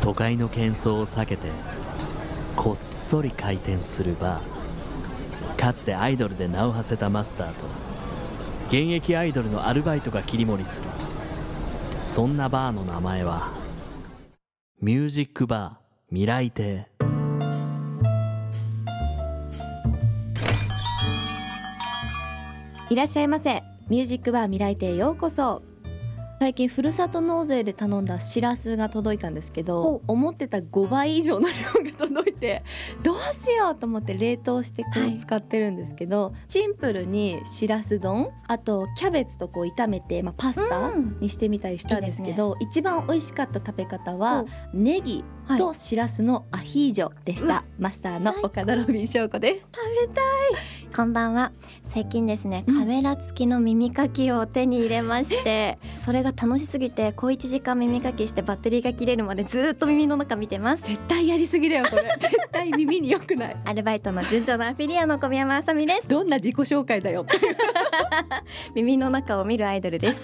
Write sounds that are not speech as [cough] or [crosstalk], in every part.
都会の喧騒を避けてこっそり開店するバー。かつてアイドルで名を馳せたマスターと現役アイドルのアルバイトが切り盛りする。そんなバーの名前はミュージックバー未来亭。いらっしゃいませ。ミュージックバー未来亭ようこそ。最近ふるさと納税で頼んだしらすが届いたんですけど思ってた5倍以上の量が届いて [laughs] どうしようと思って冷凍してこう使ってるんですけど、はい、シンプルにしらす丼あとキャベツとこう炒めて、まあ、パスタにしてみたりしたんですけど、うんね、一番美味しかった食べ方はネギとしらすのアヒージョでした、はい、マスターの岡田ロビン翔子です。食べたい。こんばんは。最近ですねカメラ付きの耳かきを手に入れまして、うん、それが楽しすぎて小1時間耳かきしてバッテリーが切れるまでずっと耳の中見てます。絶対やりすぎだよこれ。[laughs] 絶対耳に良くない。アルバイトの順調なアフィリアの小宮山あさみです。どんな自己紹介だよ。[laughs] 耳の中を見るアイドルです。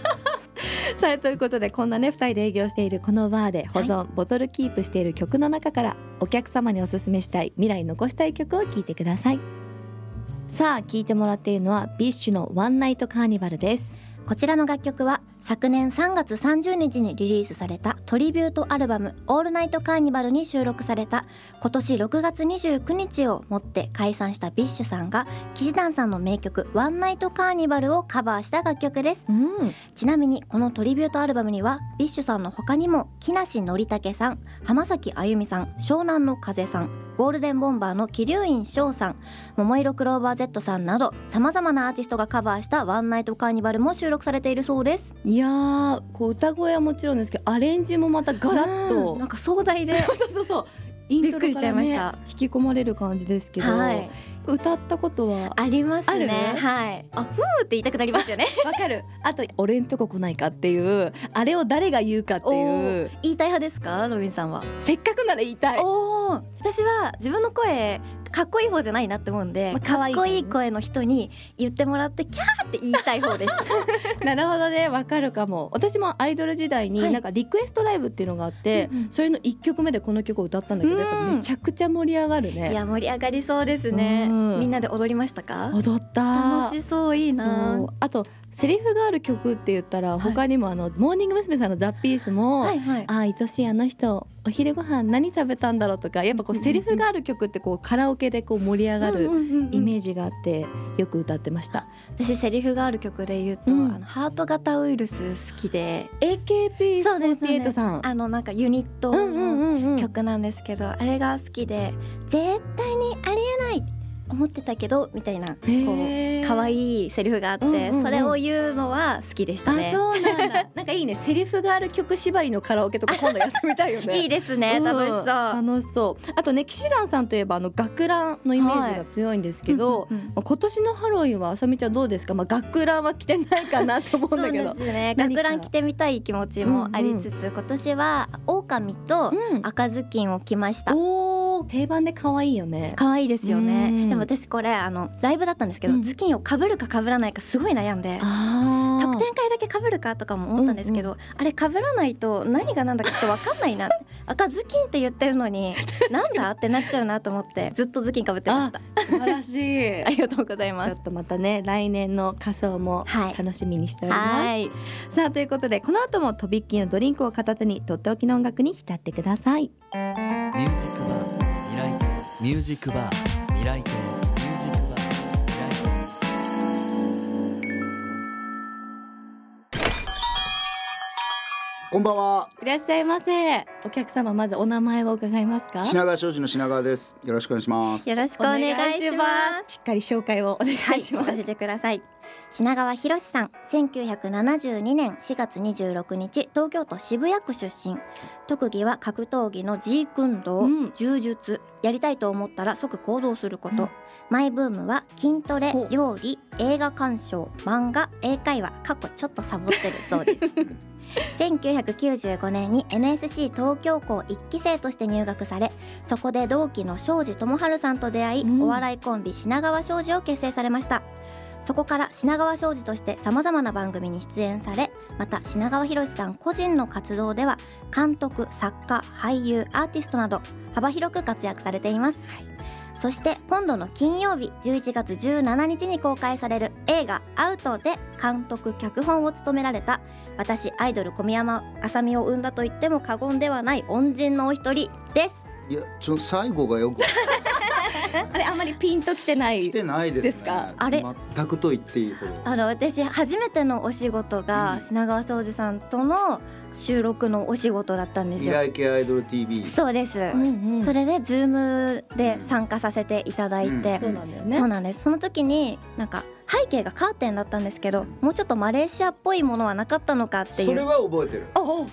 [laughs] さあということでこんなね2人で営業しているこのバーで保存、はい、ボトルキープしている曲の中からお客様におすすめしたい未来に残したい曲を聴いてください。さあ聴いてもらっているのは BiSHのワンナイトカーニバルです。こちらの楽曲は昨年3月30日にリリースされたトリビュートアルバム「オールナイトカーニバル」に収録された今年6月29日をもって解散した BiSHさんが氣志團さんの名曲「ワンナイトカーニバル」をカバーした楽曲です、うん、ちなみにこのトリビュートアルバムには BiSHさんの他にも木梨憲武さん浜崎あゆみさん湘南の風さんゴールデンボンバーの鬼龍院翔さん桃色クローバー Z さんなどさまざまなアーティストがカバーした「ワンナイトカーニバル」も収録されているそうですいやこう歌声はもちろんですけどアレンジもまたガラッと。なんか壮大で。[laughs] そうそうそうイントロから、ね、引き込まれる感じですけど、はい、歌ったことはありますね。はい。あふーって言いたくなりますよね。[laughs] わかる。あと俺んとこ来ないかっていうあれを誰が言うかっていう。言いたい派ですか？ロビンさんは。せっかくなら言いたい。お私は自分の声かっこいい方じゃないなって思うんで、まあ、かっこいい声の人に言ってもらってキャーって言いたい方です。[laughs] なるほどね。わかるかも。私もアイドル時代になんかリクエストライブっていうのがあって、はい、それの1曲目でこの曲を歌ったんだけど、やっぱめちゃくちゃ盛り上がるね。いや盛り上がりそうですね。みんなで踊りましたか？踊った。楽しそういいな。あとセリフがある曲って言ったら他にもあの、モーニング娘。さんの「ザ・ピースも「はいはい、ああ愛しいあの人お昼ご飯何食べたんだろう」とかやっぱこうセリフがある曲ってこうカラオケでこう盛り上がるイメージがあってよく歌ってました。私セリフがある曲で言うと、うん、あのハート型ウイルス好きで AKB48 さん、ね、あのなんかユニットの曲なんですけど、あれが好きで絶対にありえない思ってたけどみたいなこう可愛いセリフがあって、うんうんうん、それを言うのは好きでしたね。そうなんだ。[laughs] なんかいいね。セリフがある曲縛りのカラオケとか今度やってみたいよね。[laughs] いいですね。楽しそう。楽しそう。あとね、騎士団さんといえばあの学ランのイメージが強いんですけど、はいうんうん、今年のハロウィンはあさみちゃんどうですか？まあ学ランは着てないかなと思うんだけど。[laughs] そうですね。学ラン着てみたい気持ちもありつつ、うんうん、今年は狼と赤ずきんを着ました。うん定番で可愛いよね。可愛いですよね。でも私これあのライブだったんですけど、うん、頭巾をかぶるかかぶらないかすごい悩んで特典会だけかぶるかとかも思ったんですけど、うんうん、あれかぶらないと何が何だかちょっと分かんないな。赤ずきんって言ってるのに [laughs] なんだってなっちゃうなと思って [laughs] ずっと頭巾かぶってました。素晴らしい。[laughs] ありがとうございます。ちょっとまたね来年の仮装も楽しみにしております、はい、さあということでこの後もとびっきりのドリンクを片手にとっておきの音楽に浸ってくださいミュージックバー。未来亭ミュージックバー。未来亭こんばんはいらっしゃいませ。お客様まずお名前を伺いますか？品川庄司の品川です。よろしくお願いします。よろしくお願いします。しっかり紹介をお願いします、はい、させてください品川博さん1972年4月26日東京都渋谷区出身。特技は格闘技のジークンドー、うん、柔術やりたいと思ったら即行動すること、うん、マイブームは筋トレ料理映画鑑賞漫画英会話過去ちょっとサボってるそうです。[laughs] 1995年に NSC 東京校1期生として入学されそこで同期の庄司智春さんと出会い、うん、お笑いコンビ品川庄司を結成されましたそこから品川庄司としてさまざまな番組に出演されまた品川博さん個人の活動では監督作家俳優アーティストなど幅広く活躍されています、そして今度の金曜日11月17日に公開される映画「アウト」で監督脚本を務められた私アイドル小宮山あさみを生んだと言っても過言ではない恩人のお一人です。いやちょ最後がよく [laughs] あれあんまりピンときてない来てないですか？あれ？全くと言っていいほど。あの私初めてのお仕事が品川庄司さんとの収録のお仕事だったんです未よ来系アイドル TV そうです、んそれでズームで参加させていただいて、そうなんだよね。そうなんです。その時になんか背景がカーテンだったんですけどもうちょっとマレーシアっぽいものはなかったのかっていそれうは覚えてる。あお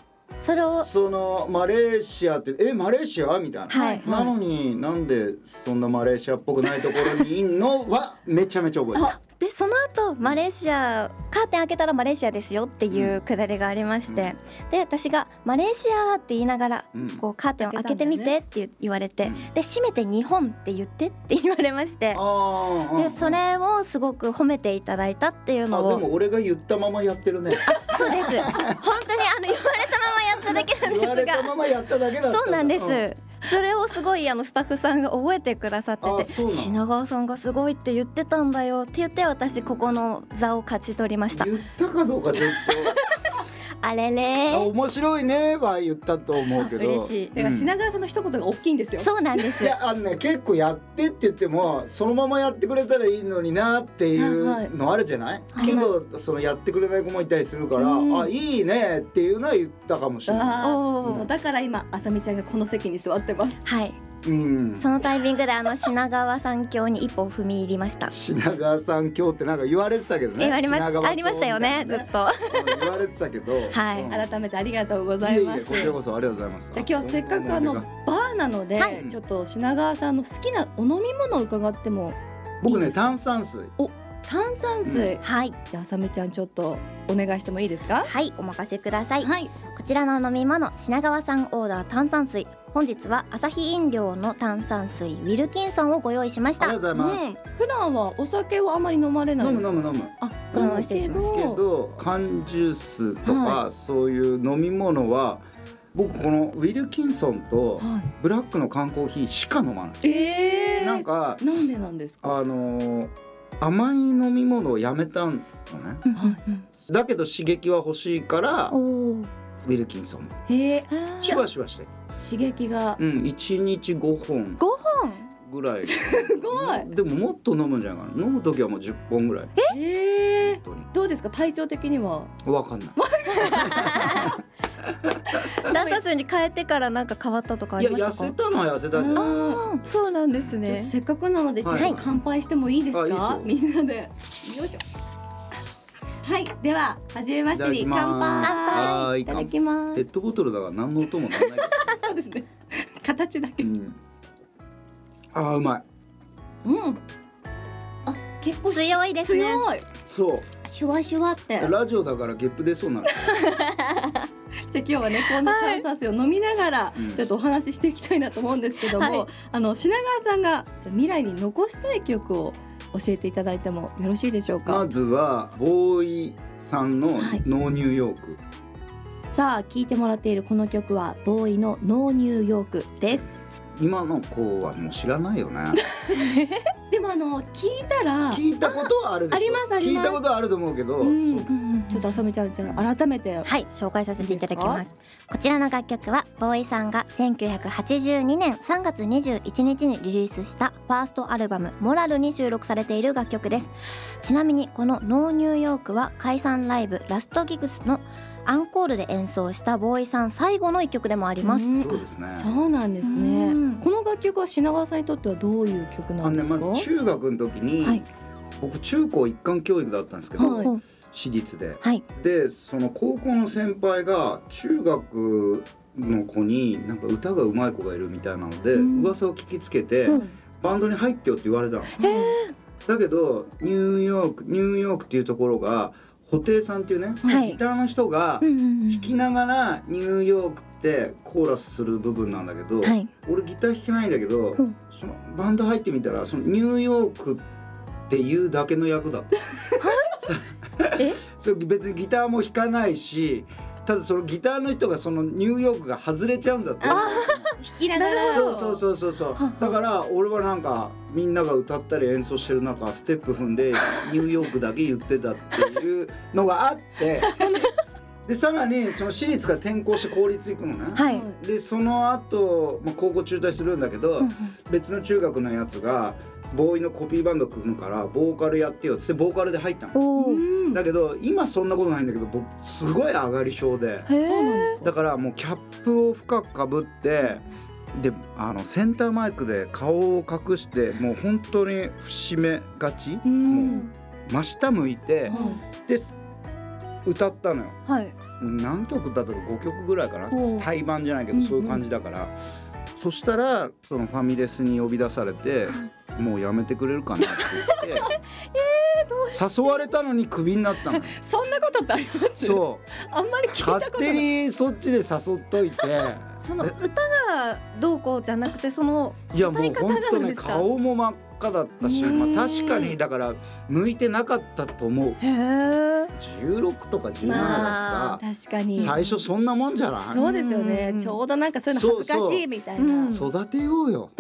それをそのマレーシアってえマレーシアみたいな、はい。なのになんでそんなマレーシアっぽくないところにいんのはめちゃめちゃ覚えてる。でその後マレーシアカーテン開けたらマレーシアですよっていうくだりがありまして、で私がマレーシアって言いながらうん。こうカーテンを開けてみてって言われて、うん。で閉めて日本って言ってって言われまして。ああでそれをすごく褒めていただいたっていうあのを。でも俺が言ったままやってるね。そうです。本当にあの言われたままやっただけなんですが。たままやっただけだったそうなんです、それをすごいあのスタッフさんが覚えてくださってて品川さんがすごいって言ってたんだよって言って私ここの座を勝ち取りました。言ったかどうかちょっとあれ面白いねは言ったと思うけど。嬉しい。だから品川さんの一言が大きいんですよ。そうなんです。いやあのね結構やってって言ってもそのままやってくれたらいいのになっていうのあるじゃない、はい。けどそのやってくれない子もいたりするから、うん。あいいねっていうのは言ったかもしれない。うだから今あさみちゃんがこの席に座ってます。はい。うん、そのタイミングであの品川三峡に一歩踏み入りました。品川さん今日ってなんか言われてたけどね。えありま品川ありましたよねずっと。うん言われてたけど。はい。うん。改めてありがとうございえいえいますこちらこそありがとうございます。じゃあ今日はせっかくあのバーなので、はいちょっと品川さんの好きなお飲み物を伺っても僕ねいいですか？炭酸水。炭酸水、はい。じゃああさみちゃんちょっとお願いしてもいいですか？はいお任せください。はい。こちらの飲み物品川さんオーダー炭酸水本日はアサヒ飲料の炭酸水ウィルキンソンをご用意しましたありがとうございます。うん、普段はお酒をあまり飲まれない飲む飲む飲む。あこのまま失礼しますけどど缶ジュースとか、はそういう飲み物は僕このウィルキンソンとはブラックの缶コーヒーしか飲まない。い、えー、なんかなんでなんですか？あのー甘い飲み物をやめたのね。はいだけど刺激は欲しいからおウおィルキンソン。へえシュワシュワして。刺激が。うん、一日五本。五本？ぐらい。すごい。でももっと飲むんじゃないかな。飲む時はもう十本ぐらい。へえ？本どうですか？体調的には？わかんない。炭酸水に変えてからなんか変わったとかあいやりましたか？痩せたのは痩せたけど。あー。あーそうなんですちょっねとせっかくなのでちょっはいと乾杯してもいいですか、あいいですよ。みんなで。よいしょはいでは初めましてにいただき乾杯。いただきます。ペットボトルだから何の音もならない。そうですね。[laughs] 形だけ。うん。あーうまい。うん。あ結構強いですね。強い。そう。シュワシュワって。じゃラジオだからゲップ出そうなの。[laughs] あ今日はねこんな炭酸水を飲みながらうん。ちょっとお話ししていきたいなと思うんですけども、はい。あの品川さんが未来に残したい曲を教えていただいてもよろしいでしょうか、まずはボーイさんのはいノーニューヨーク。さあ聴いてもらっているこの曲はボーイのノーニューヨークです今の子はもう知らないよね。[laughs] でもあの聞いたら聞いたことはあるでしょ。ありますあります。聞いたことはあると思うけど。ううちょっとあさみちゃんじゃあ改めてはい紹介させていただきます。こちらの楽曲はボーイさんが1982年3月21日にリリースしたファーストアルバム「モラル」に収録されている楽曲です。ちなみにこの「ノーニューヨーク」は解散ライブラストギグスのアンコールで演奏したボーイさん最後の一曲でもあります、うん。そうですね。そうなんですね。うん。この楽曲は品川さんにとってはどういう曲なんですか、まず中学の時に、はい。僕中高一貫教育だったんですけど、はい。私立で。はい。でその高校の先輩が中学の子になんか歌が上手い子がいるみたいなので、うん。噂を聞きつけて、うん。バンドに入ってよって言われたの。だけどニューヨークニューヨークっていうところが布袋さんっていうね、はい。ギターの人が弾きながらニューヨークってコーラスする部分なんだけど、はい。俺ギター弾けないんだけど、うん。そのバンド入ってみたらそのニューヨークっっていうだけの役だった。[laughs] え？[laughs] それ別にギターも弾かないしただそのギターの人がそのニューヨークが外れちゃうんだって。弾きながら。そうそうそうそう。そうだから俺はなんかみんなが歌ったり演奏してる中ステップ踏んで [laughs] ニューヨークだけ言ってたっていうのがあって。[laughs] でさらにその私立から転校して公立行くのね、はい。でその後、まあ高校中退するんだけど、うんうん。別の中学のやつがボーイのコピーバンド組むからボーカルやってよっつってボーカルで入ったの。だけど今そんなことないんだけど僕すごい上がり症で。だからもうキャップを深くかぶってであのセンターマイクで顔を隠してもう本当に節目がち。うん。真下向いてで歌ったのよ。はい。何曲歌ったか5曲ぐらいかな。対バンじゃないけどうんうんそういう感じだから、そしたらそのファミレスに呼び出されて「[laughs] もうやめてくれるかな」って言っ [laughs] て、誘われたのにクビになったの。よ [laughs] そんなことってあります？そう。あんまり勝手にそっちで誘っといて。その歌がどうこうじゃなくてそのいやもう本当ね顔も真っ赤だったし、うん。まあ、確かにだから向いてなかったと思う。へえ16とか17だしまあさ、確かに。最初そんなもんじゃない？そうですよね。うん。ちょうどなんかそういうの恥ずかしいみたいな。そう。育てようよ [laughs]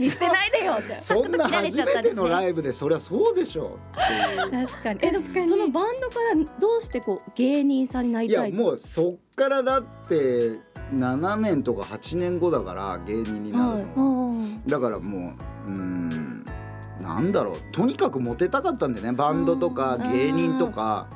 見捨てないでよって。そんな初めてのライブでそりゃそうでしょっていう。確かに。えでもそのバンドからどうしてこう芸人さんになりいたいやもうそっからだって7年とか8年後だから芸人になるの、おーだからもううーんなんだろう。とにかくモテたかったんでね。バンドとかうん。芸人とか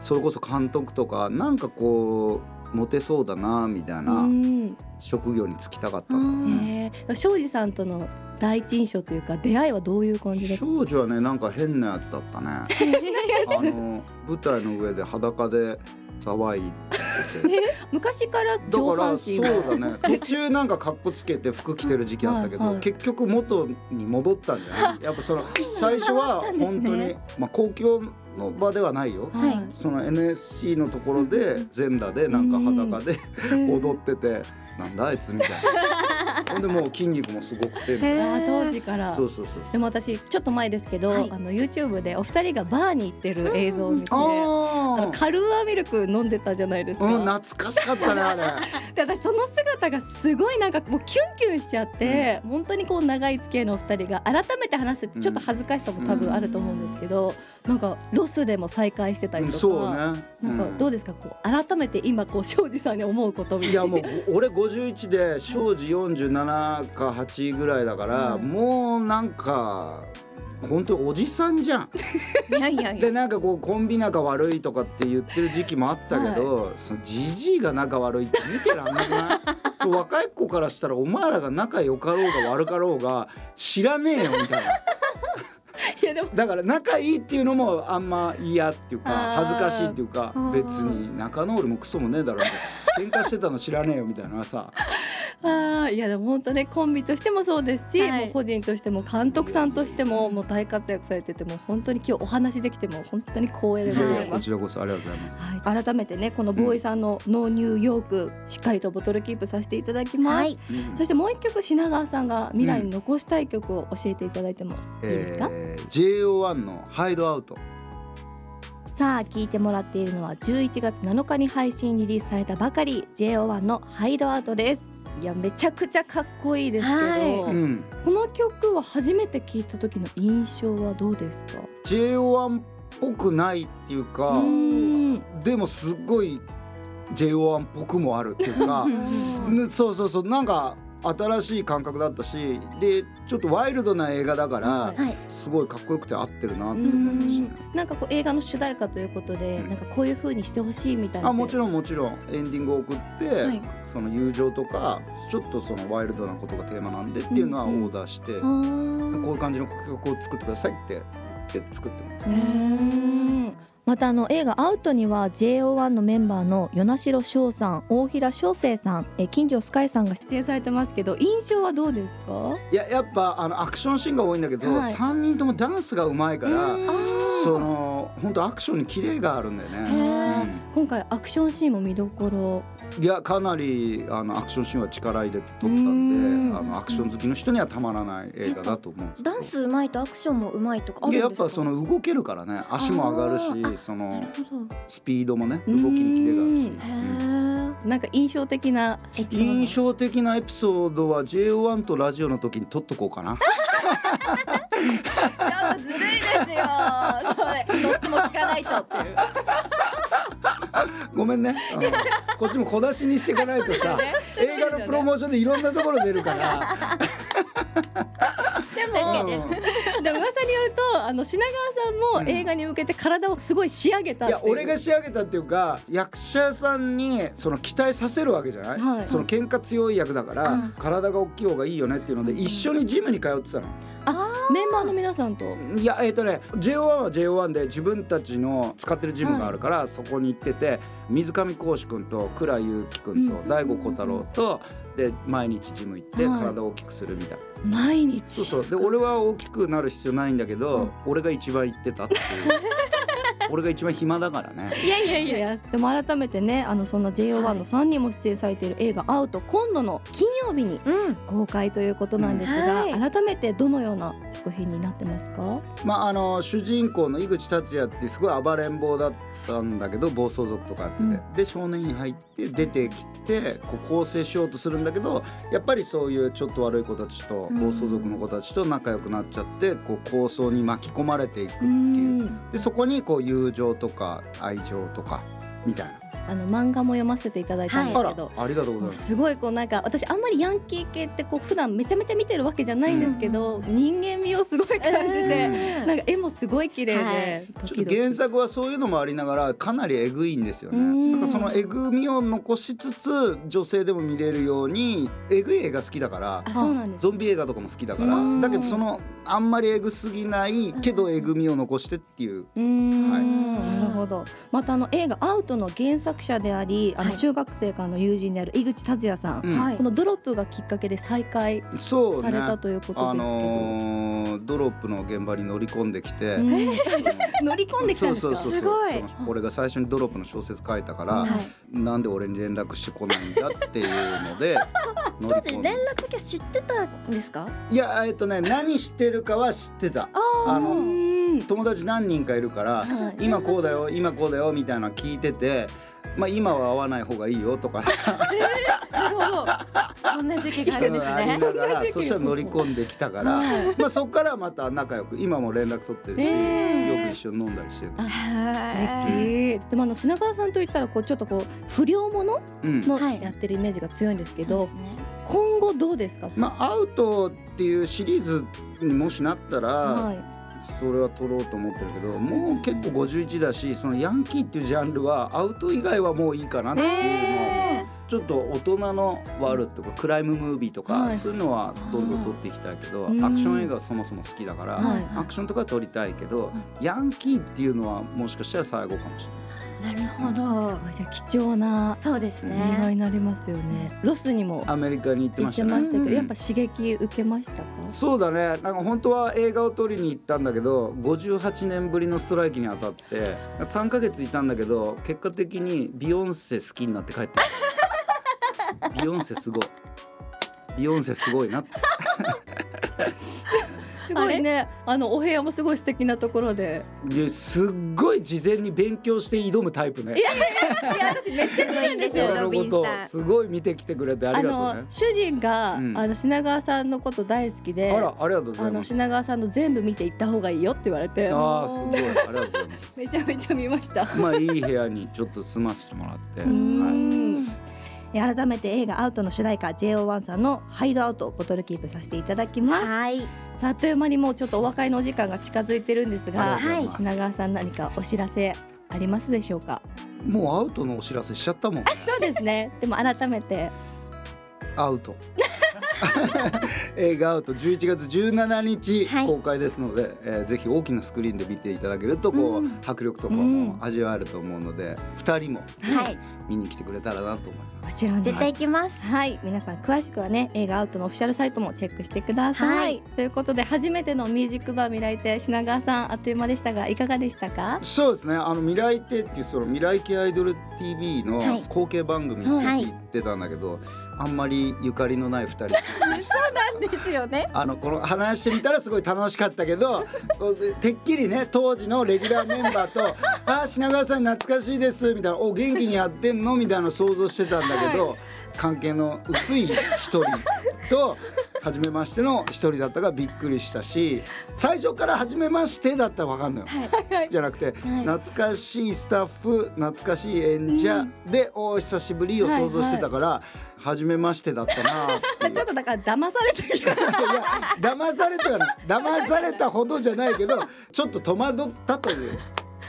それこそ監督とか。なんかこうモテそうだなみたいなうん。職業に就きたかったうん。んだへえ庄司さんとの第一印象というか出会いはどういう感じだった？少女はねなんか変なやつだったね。あの舞台の上で裸で騒い昔からだ上半からそ身うだね。途中なんか格好つけて服着てる時期あったけど、はいはい。結局元に戻ったんじゃない？やっぱその [laughs] 最初は本当に、まあ、公共の場ではないよ。はい。その NSC のところで全裸でなんか裸で踊っててなんだあいつみたいな。ほんでもう筋肉もすごくて。みたいなあー当時から。そうそうそうでも私ちょっと前ですけど、はい。あの YouTube でお二人がバーに行ってる映像を見て、ああのカルーアミルク飲んでたじゃないですか、うん懐かしかったねあれ。[laughs] で私その姿がすごいなんかもうキュンキュンしちゃって、本当にこう長い付き合いのお二人が改めて話すってちょっと恥ずかしさも多分あると思うんですけど、なんかロスでも再会してたりとか、そうね。なんかどうですかこう改めて今こう庄司さんに思うことみたいな。いやもう俺51で庄司47か8ぐらいだから、はいもうなんか本当おじさんじゃん。[laughs] いやいやでなんかこうコンビ仲悪いとかって言ってる時期もあったけど、そのじじいが仲悪いって見てらんなくない？[laughs] そう若い子からしたらお前らが仲良かろうが悪かろうが知らねえよみたいな。いやでも。だから仲いいっていうのもあんま嫌っていうか恥ずかしいっていうか別に仲直りもクソもねえだろう喧嘩してたの知らねえよみたいなさあーいやでも本当ねコンビとしてもそうですし、はい。もう個人としても監督さんとしてももう大活躍されててもう本当に今日お話できても本当に光栄でございます。こちらこそありがとうございます。はい、改めてねこのボーイさんの「ノーニューヨーク」しっかりとボトルキープさせていただきます、はい。うん。そしてもう一曲品川さんが未来に残したい曲を教えていただいてもいいですか、えー JO1 のハイドアウト。さあ聞いてもらっているのは11月7日に配信リリースされたばかり JO1 の「ハイドアウト」ですいやめちゃくちゃかっこいいですけど、はい。うん。この曲は初めて聞いた時の印象はどうですか？JO1 っぽくないっていうか、うん。でもすっごい JO1 っぽくもあるっていうか、[laughs] ねそうそうそうなんか新しい感覚だったしでちょっとワイルドな映画だから、はい。すごいかっこよくて合ってるなって思いましたね。なんかこう映画の主題歌ということで、うん。なんかこういう風にしてほしいみたいな。あもちろんもちろん。エンディングを送って、はい。その友情とかちょっとそのワイルドなことがテーマなんでっていうのはオうんうん。ーダーして、あこうーいう感じの曲を作ってくださいって言って作ってもらったうんまたあの映画「アウト」には JO1 のメンバーの与那城翔さん大平翔生さんえ金城スカイさんが出演されてますけど印象はどうですか？いややっぱあのアクションシーンが多いんだけど、はい。3人ともダンスがうまいからうん。その本当アクションにキレがあるんだよへね。ー今回アクションシーンも見どころいやかなりあのアクションシーンは力入れて撮ったうん。んであのアクション好きの人にはたまらない映画だと思うダンスうまいとアクションもうまいとかややっぱその動けるからね。足も上がるあしそのスピードもね動きにキレがあるし、なんか印象的な印象的なエピソードは JO1 とラジオの時に撮っとこうかな。[laughs] やずるいですよ。それどっちも聞かないとっていうごめんね、うん。こっちも小出しにしていかないとさ、[laughs] 映画のプロモーションでいろんなところ出るから。でもうん。でも噂によるとあの品川さんも映画に向けて体をすごい仕上げたいや俺が仕上げたっていうか役者さんにその期待させるわけじゃない、はい。その喧嘩強い役だから、うん。体が大きい方がいいよねっていうので一緒にジムに通ってたの。メンバーの皆さんと。いやえっ、とね JO1 は JO1 で自分たちの使ってるジムがあるから、そこに行ってて水上浩司君と倉祐希君とうん。大悟小太郎とで毎日ジム行ってはい。体を大きくするみたいな。毎日。そうそう。で俺は大きくなる必要ないんだけど、俺が一番言ってたっていう [laughs] 俺が一番暇だからね。いやいやいや。いやでも改めてねあのそんな JO1 の3人も出演されている映画「アウト」今度の金曜日にうん。公開ということなんですが、うん。は改めてどのような作品になってますか？まああの主人公の井口達也ってすごい暴れん坊だったんだけど暴走族とかやってて、うんで少年院入って出てきてこう更生しようとするんだけどやっぱりそういうちょっと悪い子たちとうん暴走族の子たちと仲良くなっちゃってこう抗争に巻き込まれていくってういう。んでそこにこう友情とか愛情とかみたいな。あの漫画も読ませていただいたんですけど、ありがとうございます。すごいこうなんか私あんまりヤンキー系ってこう普段めちゃめちゃ見てるわけじゃないんですけど、人間味をすごい感じて、なんか絵もすごい綺麗で、はい。ちょっと原作はそういうのもありながらかなりえぐいんですようん。ね。だからそのえぐみを残しつつ女性でも見れるようにえぐい映画好きだからあそうなんです。ゾンビ映画とかも好きだからうん。だけどそのあんまりえぐすぎないけどえぐみを残してっていう。うーん、はい。なるほど。またあの映画「アウト」の原作者でありあのはい。中学生からの友人である井口達也さん、うん。はい。このドロップがきっかけで再会そうね。されたということですけど、あのードロップの現場に乗り込んできて、うん。[laughs] 乗り込んできたんですか？そうそうそうそう。すご俺が最初にドロップの小説書いたから、はい。なんで俺に連絡してこないんだっていうので [laughs] 当時連絡先は知ってたんですか？いやえっとね何してるかは知ってた。あうのん。友達何人かいるから、はい今こうだよ今こうだよみたいなの聞いててまあ今は会わない方がいいよとかさ。[laughs] なるほど。そんな時期があるんですありねながらそしたら乗り込んできたから、はい。まあそっからまた仲良く今も連絡取ってるし、え。ーよく一緒に飲んだりしてる。素敵。でもあの品川さんといったらこうちょっとこう不良ものうん。のはいやってるイメージが強いんですけど、うですね今後どうですか、まあアウトっていうシリーズにもしなったら、はいそれは取ろうと思ってるけどもう結構51だしそのヤンキーっていうジャンルはアウト以外はもういいかなっていうのを、え。ちょっと大人のワールドとかクライムムービーとか、はい。そういうのはどんどん撮っていきたいけど、うん。アクション映画はそもそも好きだから、はいアクションとか撮りたいけど、ヤンキーっていうのはもしかしたら最後かもしれない。なるほすどごいじゃあ貴重なそうです映画ねになりますよね。ロスにもアメリカに行ってましてたね。ましたけど、うん。やっぱ刺激受けましたか？そうだね。なんか本当は映画を撮りに行ったんだけど58年ぶりのストライキに当たって3ヶ月いたんだけど結果的にビヨンセ好きになって帰ってきた。[laughs] ビヨンセすごい。ビヨンセすごいなって [laughs] [laughs] すごいね、あのお部屋もすごい素敵なところで。ですっごい事前に勉強して挑むタイプねいやいや私めっちゃ見るんですよ。[laughs] ロビンさんすごい見てきてくれてあありがとうねの主人が、うんあの品川さんのこと大好きで。あらありがとうございます品川さんの全部見て行った方がいいよって言われて。ああすごいありがとうございます [laughs] めちゃめちゃ見ました。まあいい部屋にちょっと住ませてもらって、うはい、改めて映画アウトの主題歌 JO1 さんのハイドアウトをボトルキープさせていただきます。はいさああっという間にもうちょっとお別れのお時間が近づいてるんですあが、りがとうござい品川さん何かお知らせありますでしょうか？もうアウトのお知らせしちゃったもん [laughs] そうですね。でも改めて。アウト映画アウト11月17日はい。公開ですので、えーぜひ大きなスクリーンで見ていただけるとこう、うん。迫力とかうん。も味わえると思うので、二人もはい。見に来てくれたらなと思います。もちろん絶対行きます。はい。皆さん詳しくはね映画アウトのオフィシャルサイトもチェックしてください、はい。ということで初めてのミュージックバー未来亭品川さんあっという間でしたがいかがでしたか？そうですね。あの未来亭っていうその未来系アイドル TV のはい。後継番組ってはい言ってたんだけど、あんまりゆかりのない二人。[laughs] ですよね。あのこの話してみたらすごい楽しかったけどてっきりね当時のレギュラーメンバーと「あー品川さん懐かしいです」みたいな「お元気にやってんの?」みたいなの想像してたんだけど、関係の薄い一人と初めましての一人だったからびっくりしたし最初から初めましてだったら分かんない。よ。じゃなくて、懐かしいスタッフ懐かしい演者で、お久しぶりを想像してたから、初めましてだったな [laughs] ちょっとだから騙されてるいや騙されてはない騙されたほどじゃないけどちょっと戸惑ったという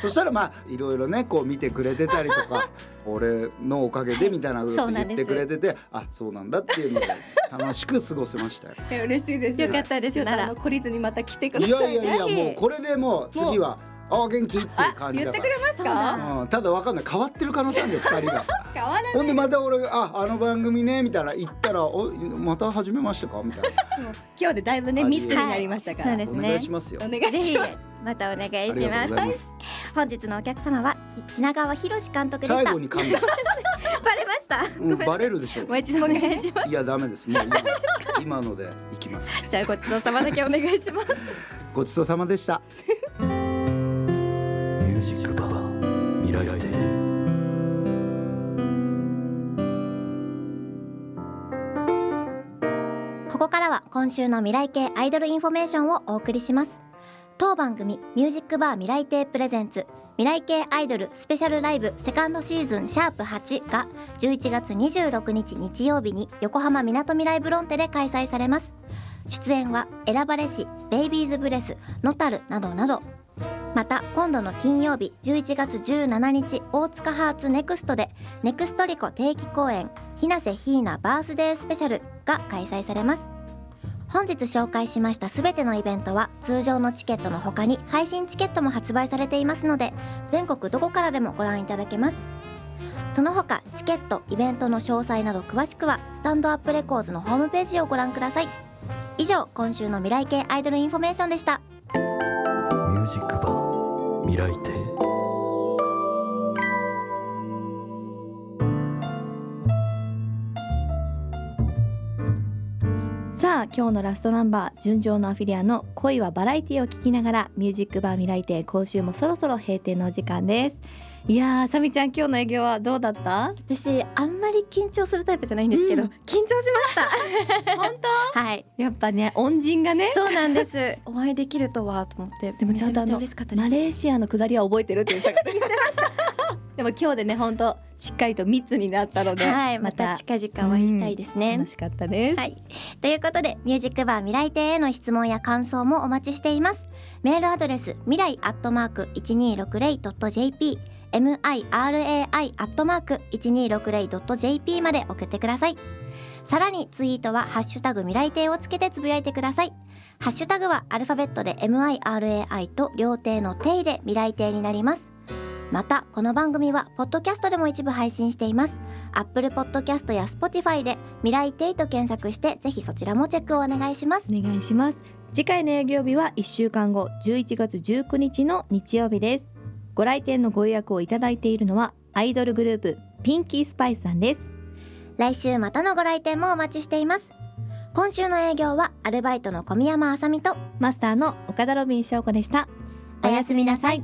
そしたらまあいろいろねこう見てくれてたりとか [laughs] 俺のおかげでみたいなこと言ってくれててあそうなんだっていうので楽しく過ごせましたよ。[laughs] いや嬉しいです。よかったです。ちょっとなら。懲りずにまた来てくだいさいやいやいやぜひもうこれでもう次はあ元気？っていうあ感じだか言ってくれますか？ら、うん、ただわかんない。変わってる可能性あるよ [laughs] 二人が。変わらない。ほんでまた俺が「ああの番組ね」みたいな言ったら「おまた始めましたか?」みたい [laughs] 今日でだいぶねあ密になりましたから、はい。そうですなお願いしますよ。お願いぜひします。またお願いします。本日のお客様は品川博監督でした。最後に噛んだ。[laughs] バレました？うん、バレるでしょ。もう一度お願いします。いやダメです。もう今今のでいきます。じゃあごちそうさまだけお願いします。ごちそうさまでしたミュージックバー未来亭ここからは今週の未来系アイドルインフォメーションをお送りします。当番組ミュージックバー未来亭プレゼンツ未来系アイドルスペシャルライブセカンドシーズンシャープ8が11月26日日曜日に横浜みなとみらいブロンテで開催されます。出演は選ばれしベイビーズブレスノタルなどなど。また今度の金曜日11月17日大塚ハーツネクストでネクストリコ定期公演ひなせひーなバースデースペシャルが開催されます。本日紹介しましたすべてのイベントは通常のチケットの他に配信チケットも発売されていますので全国どこからでもご覧いただけます。その他チケットイベントの詳細など詳しくはスタンドアップレコーズのホームページをご覧ください。以上今週の未来系アイドルインフォメーションでした。ミュージックバー未来亭さあ今日のラストナンバー純情のアフィリアの恋はバラエティを聞きながらミュージックバー未来亭今週もそろそろ閉店のお時間です。いやーさみちゃん今日の営業はどうだった？私あんまり緊張するタイプじゃないんですけど、うん。緊張しました。[laughs] 本はい。当やっぱね恩人がね。そうなんです。お会いできるとはと思ってでもちゃんとあのマレーシアの下りは覚えてるって言ってでも今日でね本当しっかりと密になったので、はいまた近々お会いしたいですね、楽しかったです、はい。ということで、ミュージックバー未来亭への質問や感想もお待ちしています。メールアドレス、未来アットマーク 1260.jp、mirai アットマーク 1260.jp まで送ってください。さらにツイートはハッシュタグ未来亭をつけてつぶやいてください。ハッシュタグはアルファベットで mirai と両亭の亭で未来亭になります。また、この番組はポッドキャストでも一部配信しています。Apple Podcast や Spotify で未来亭と検索してぜひそちらもチェックをお願いしますお願いします次回の営業日は1週間後11月19日の日曜日ですご来店のご予約をいただいているのはアイドルグループピンキースパイスさんです。来週またのご来店もお待ちしています。今週の営業はアルバイトの小宮山あさみとマスターの岡田ロビン翔子でした。おやすみなさい